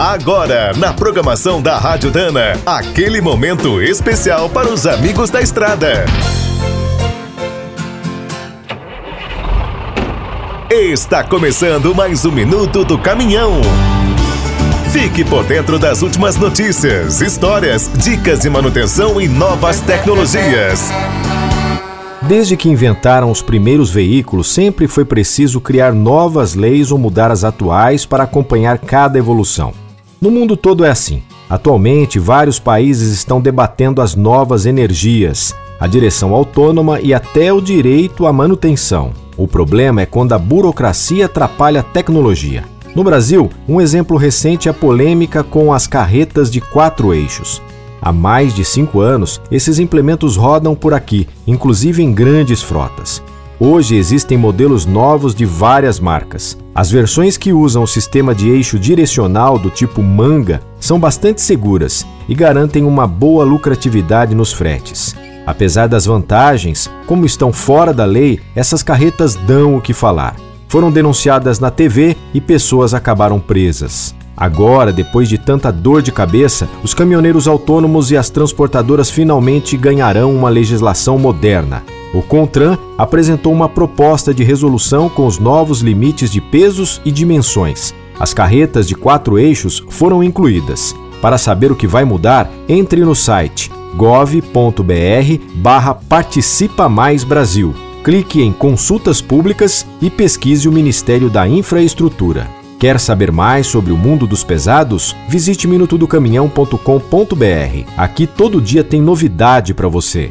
Agora, na programação da Rádio Dana, aquele momento especial para os amigos da estrada. Está começando mais um minuto do caminhão. Fique por dentro das últimas notícias, histórias, dicas de manutenção e novas tecnologias. Desde que inventaram os primeiros veículos, sempre foi preciso criar novas leis ou mudar as atuais para acompanhar cada evolução. No mundo todo é assim. Atualmente, vários países estão debatendo as novas energias, a direção autônoma e até o direito à manutenção. O problema é quando a burocracia atrapalha a tecnologia. No Brasil, um exemplo recente é a polêmica com as carretas de quatro eixos. Há mais de cinco anos, esses implementos rodam por aqui, inclusive em grandes frotas. Hoje existem modelos novos de várias marcas. As versões que usam o sistema de eixo direcional do tipo manga são bastante seguras e garantem uma boa lucratividade nos fretes. Apesar das vantagens, como estão fora da lei, essas carretas dão o que falar. Foram denunciadas na TV e pessoas acabaram presas. Agora, depois de tanta dor de cabeça, os caminhoneiros autônomos e as transportadoras finalmente ganharão uma legislação moderna. O CONTRAN apresentou uma proposta de resolução com os novos limites de pesos e dimensões. As carretas de quatro eixos foram incluídas. Para saber o que vai mudar, entre no site gov.br barra Participa Mais Brasil. Clique em Consultas Públicas e pesquise o Ministério da Infraestrutura. Quer saber mais sobre o mundo dos pesados? Visite minutodocaminhão.com.br. Aqui todo dia tem novidade para você.